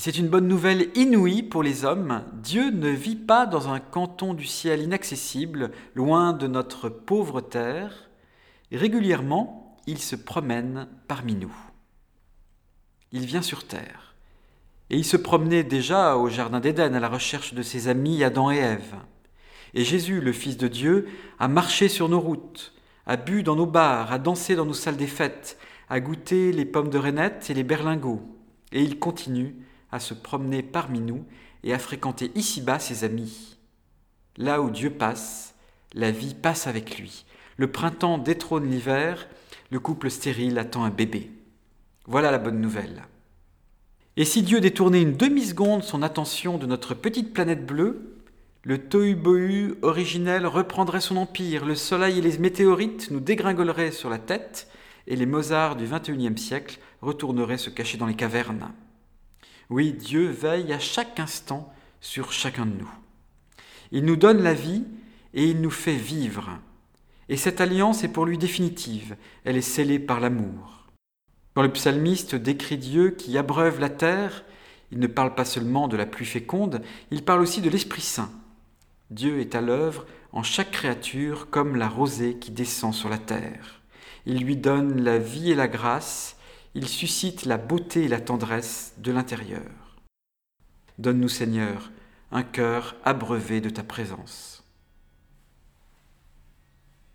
C'est une bonne nouvelle inouïe pour les hommes. Dieu ne vit pas dans un canton du ciel inaccessible, loin de notre pauvre terre. Régulièrement, il se promène parmi nous. Il vient sur terre. Et il se promenait déjà au Jardin d'Éden à la recherche de ses amis Adam et Ève. Et Jésus, le Fils de Dieu, a marché sur nos routes, a bu dans nos bars, a dansé dans nos salles des fêtes, a goûté les pommes de reinette et les berlingots. Et il continue à se promener parmi nous et à fréquenter ici-bas ses amis. Là où Dieu passe, la vie passe avec lui. Le printemps détrône l'hiver, le couple stérile attend un bébé. Voilà la bonne nouvelle. Et si Dieu détournait une demi-seconde son attention de notre petite planète bleue, le tohu-bohu originel reprendrait son empire, le soleil et les météorites nous dégringoleraient sur la tête, et les Mozarts du XXIe siècle retourneraient se cacher dans les cavernes. Oui, Dieu veille à chaque instant sur chacun de nous. Il nous donne la vie et il nous fait vivre. Et cette alliance est pour lui définitive, elle est scellée par l'amour. Quand le psalmiste décrit Dieu qui abreuve la terre, il ne parle pas seulement de la pluie féconde, il parle aussi de l'Esprit Saint. Dieu est à l'œuvre en chaque créature comme la rosée qui descend sur la terre. Il lui donne la vie et la grâce, il suscite la beauté et la tendresse de l'intérieur. Donne-nous, Seigneur, un cœur abreuvé de ta présence.